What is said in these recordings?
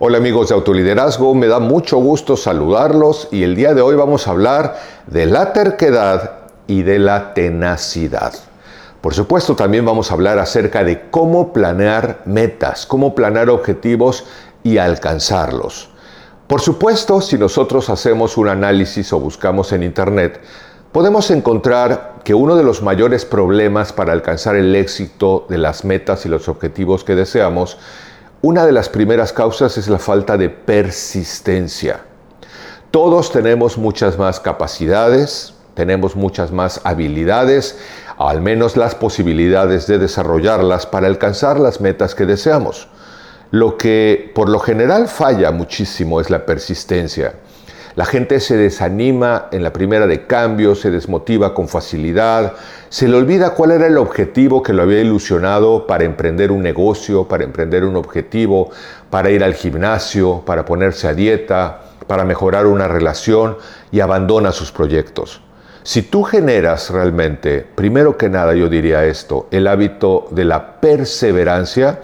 Hola amigos de Autoliderazgo, me da mucho gusto saludarlos y el día de hoy vamos a hablar de la terquedad y de la tenacidad. Por supuesto, también vamos a hablar acerca de cómo planear metas, cómo planear objetivos y alcanzarlos. Por supuesto, si nosotros hacemos un análisis o buscamos en Internet, podemos encontrar que uno de los mayores problemas para alcanzar el éxito de las metas y los objetivos que deseamos una de las primeras causas es la falta de persistencia. Todos tenemos muchas más capacidades, tenemos muchas más habilidades, al menos las posibilidades de desarrollarlas para alcanzar las metas que deseamos. Lo que por lo general falla muchísimo es la persistencia. La gente se desanima en la primera de cambio, se desmotiva con facilidad, se le olvida cuál era el objetivo que lo había ilusionado para emprender un negocio, para emprender un objetivo, para ir al gimnasio, para ponerse a dieta, para mejorar una relación y abandona sus proyectos. Si tú generas realmente, primero que nada yo diría esto, el hábito de la perseverancia,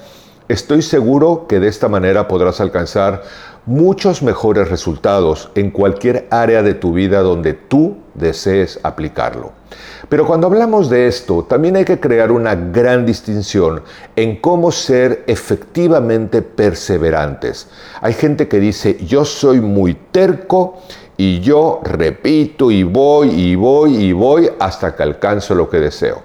estoy seguro que de esta manera podrás alcanzar muchos mejores resultados en cualquier área de tu vida donde tú desees aplicarlo. Pero cuando hablamos de esto, también hay que crear una gran distinción en cómo ser efectivamente perseverantes. Hay gente que dice, yo soy muy terco y yo repito y voy y voy y voy hasta que alcanzo lo que deseo.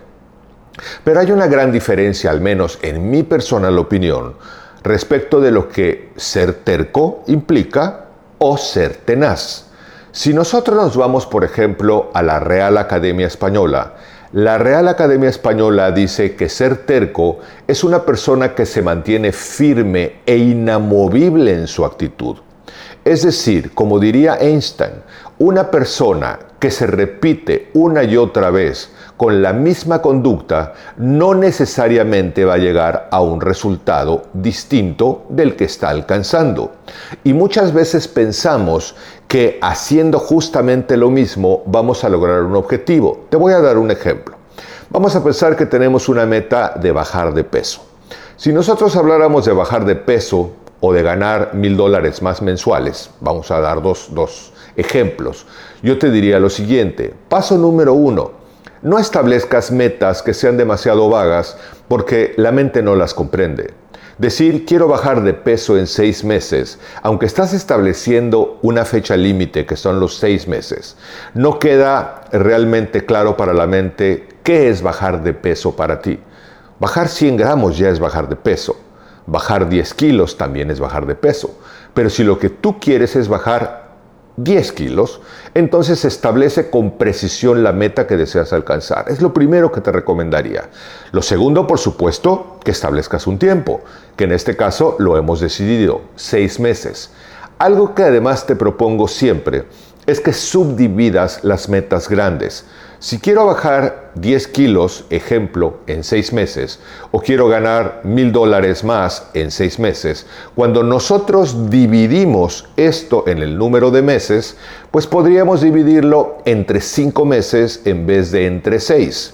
Pero hay una gran diferencia, al menos en mi personal opinión, respecto de lo que ser terco implica o ser tenaz. Si nosotros nos vamos, por ejemplo, a la Real Academia Española, la Real Academia Española dice que ser terco es una persona que se mantiene firme e inamovible en su actitud. Es decir, como diría Einstein, una persona que se repite una y otra vez con la misma conducta no necesariamente va a llegar a un resultado distinto del que está alcanzando. Y muchas veces pensamos que haciendo justamente lo mismo vamos a lograr un objetivo. Te voy a dar un ejemplo. Vamos a pensar que tenemos una meta de bajar de peso. Si nosotros habláramos de bajar de peso o de ganar mil dólares más mensuales, vamos a dar dos, dos ejemplos, yo te diría lo siguiente. Paso número uno, no establezcas metas que sean demasiado vagas porque la mente no las comprende. Decir quiero bajar de peso en seis meses, aunque estás estableciendo una fecha límite que son los seis meses, no queda realmente claro para la mente qué es bajar de peso para ti. Bajar 100 gramos ya es bajar de peso. Bajar 10 kilos también es bajar de peso. Pero si lo que tú quieres es bajar 10 kilos, entonces establece con precisión la meta que deseas alcanzar. Es lo primero que te recomendaría. Lo segundo, por supuesto, que establezcas un tiempo, que en este caso lo hemos decidido, seis meses. Algo que además te propongo siempre es que subdividas las metas grandes. Si quiero bajar 10 kilos, ejemplo, en 6 meses, o quiero ganar mil dólares más en 6 meses, cuando nosotros dividimos esto en el número de meses, pues podríamos dividirlo entre 5 meses en vez de entre 6.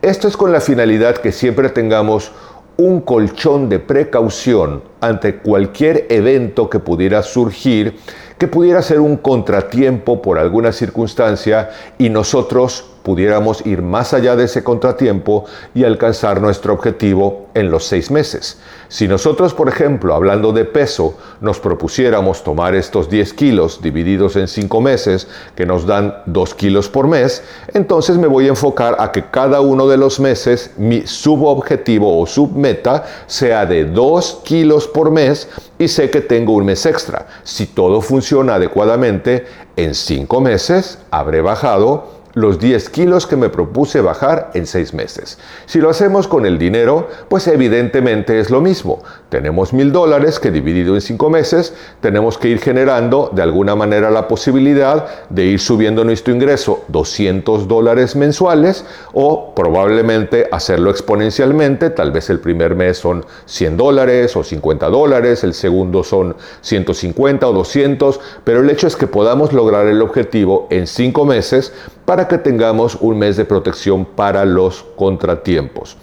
Esto es con la finalidad que siempre tengamos un colchón de precaución ante cualquier evento que pudiera surgir que pudiera ser un contratiempo por alguna circunstancia y nosotros pudiéramos ir más allá de ese contratiempo y alcanzar nuestro objetivo en los seis meses. Si nosotros, por ejemplo, hablando de peso, nos propusiéramos tomar estos 10 kilos divididos en 5 meses, que nos dan 2 kilos por mes, entonces me voy a enfocar a que cada uno de los meses mi subobjetivo o submeta sea de 2 kilos por mes y sé que tengo un mes extra. Si todo funciona adecuadamente, en 5 meses habré bajado los 10 kilos que me propuse bajar en 6 meses. Si lo hacemos con el dinero, pues evidentemente es lo mismo. Tenemos mil dólares que dividido en 5 meses, tenemos que ir generando de alguna manera la posibilidad de ir subiendo nuestro ingreso 200 dólares mensuales o probablemente hacerlo exponencialmente. Tal vez el primer mes son 100 dólares o 50 dólares, el segundo son 150 o 200, pero el hecho es que podamos lograr el objetivo en 5 meses para que tengamos un mes de protección para los contratiempos.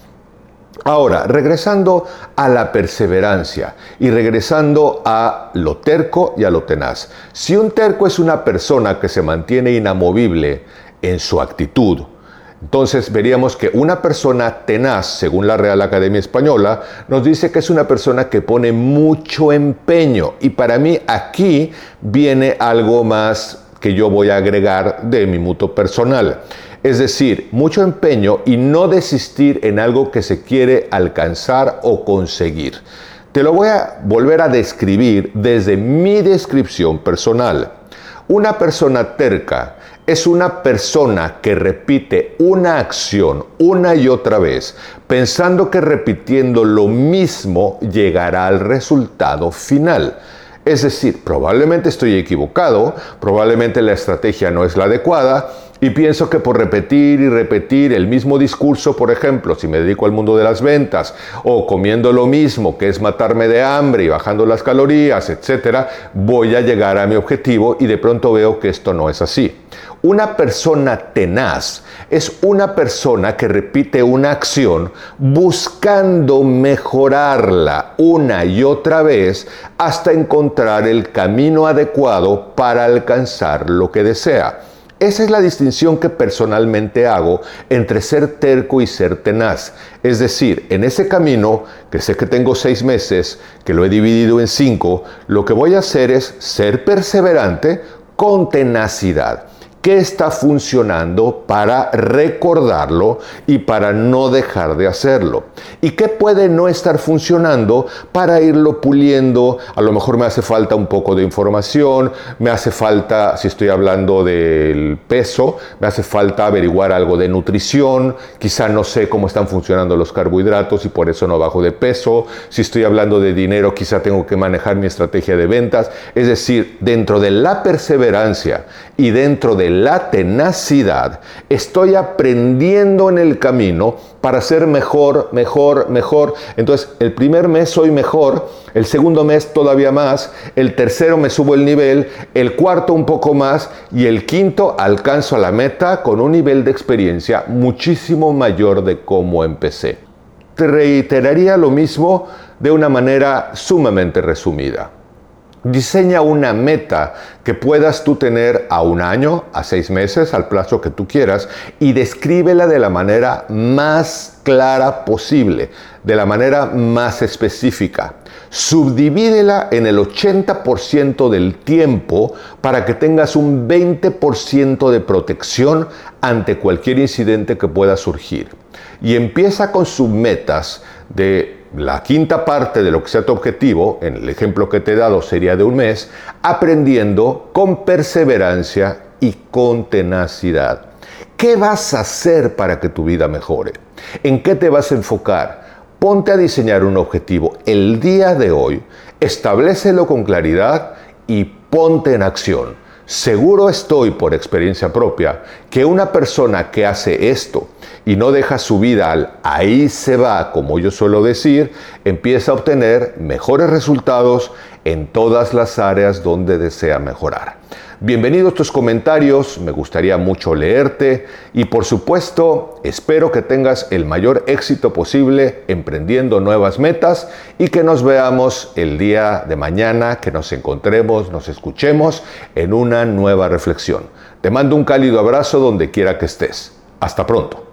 Ahora, regresando a la perseverancia y regresando a lo terco y a lo tenaz. Si un terco es una persona que se mantiene inamovible en su actitud, entonces veríamos que una persona tenaz, según la Real Academia Española, nos dice que es una persona que pone mucho empeño. Y para mí aquí viene algo más que yo voy a agregar de mi mutuo personal. Es decir, mucho empeño y no desistir en algo que se quiere alcanzar o conseguir. Te lo voy a volver a describir desde mi descripción personal. Una persona terca es una persona que repite una acción una y otra vez, pensando que repitiendo lo mismo llegará al resultado final. Es decir, probablemente estoy equivocado, probablemente la estrategia no es la adecuada, y pienso que por repetir y repetir el mismo discurso, por ejemplo, si me dedico al mundo de las ventas, o comiendo lo mismo, que es matarme de hambre y bajando las calorías, etcétera, voy a llegar a mi objetivo y de pronto veo que esto no es así. Una persona tenaz es una persona que repite una acción buscando mejorarla una y otra vez hasta encontrar el camino adecuado para alcanzar lo que desea. Esa es la distinción que personalmente hago entre ser terco y ser tenaz. Es decir, en ese camino, que sé que tengo seis meses, que lo he dividido en cinco, lo que voy a hacer es ser perseverante con tenacidad qué está funcionando para recordarlo y para no dejar de hacerlo. Y qué puede no estar funcionando para irlo puliendo. A lo mejor me hace falta un poco de información, me hace falta, si estoy hablando del peso, me hace falta averiguar algo de nutrición, quizá no sé cómo están funcionando los carbohidratos y por eso no bajo de peso. Si estoy hablando de dinero, quizá tengo que manejar mi estrategia de ventas. Es decir, dentro de la perseverancia y dentro la tenacidad, estoy aprendiendo en el camino para ser mejor, mejor, mejor. Entonces, el primer mes soy mejor, el segundo mes todavía más, el tercero me subo el nivel, el cuarto un poco más y el quinto alcanzo la meta con un nivel de experiencia muchísimo mayor de cómo empecé. Te reiteraría lo mismo de una manera sumamente resumida. Diseña una meta que puedas tú tener a un año, a seis meses, al plazo que tú quieras, y descríbela de la manera más clara posible, de la manera más específica. Subdivídela en el 80% del tiempo para que tengas un 20% de protección ante cualquier incidente que pueda surgir. Y empieza con submetas de la quinta parte de lo que sea tu objetivo, en el ejemplo que te he dado sería de un mes, aprendiendo con perseverancia y con tenacidad. ¿Qué vas a hacer para que tu vida mejore? ¿En qué te vas a enfocar? Ponte a diseñar un objetivo el día de hoy, establecelo con claridad y ponte en acción. Seguro estoy por experiencia propia que una persona que hace esto y no deja su vida al ahí se va, como yo suelo decir, empieza a obtener mejores resultados en todas las áreas donde desea mejorar. Bienvenidos tus comentarios, me gustaría mucho leerte y por supuesto espero que tengas el mayor éxito posible emprendiendo nuevas metas y que nos veamos el día de mañana, que nos encontremos, nos escuchemos en una nueva reflexión. Te mando un cálido abrazo donde quiera que estés. Hasta pronto.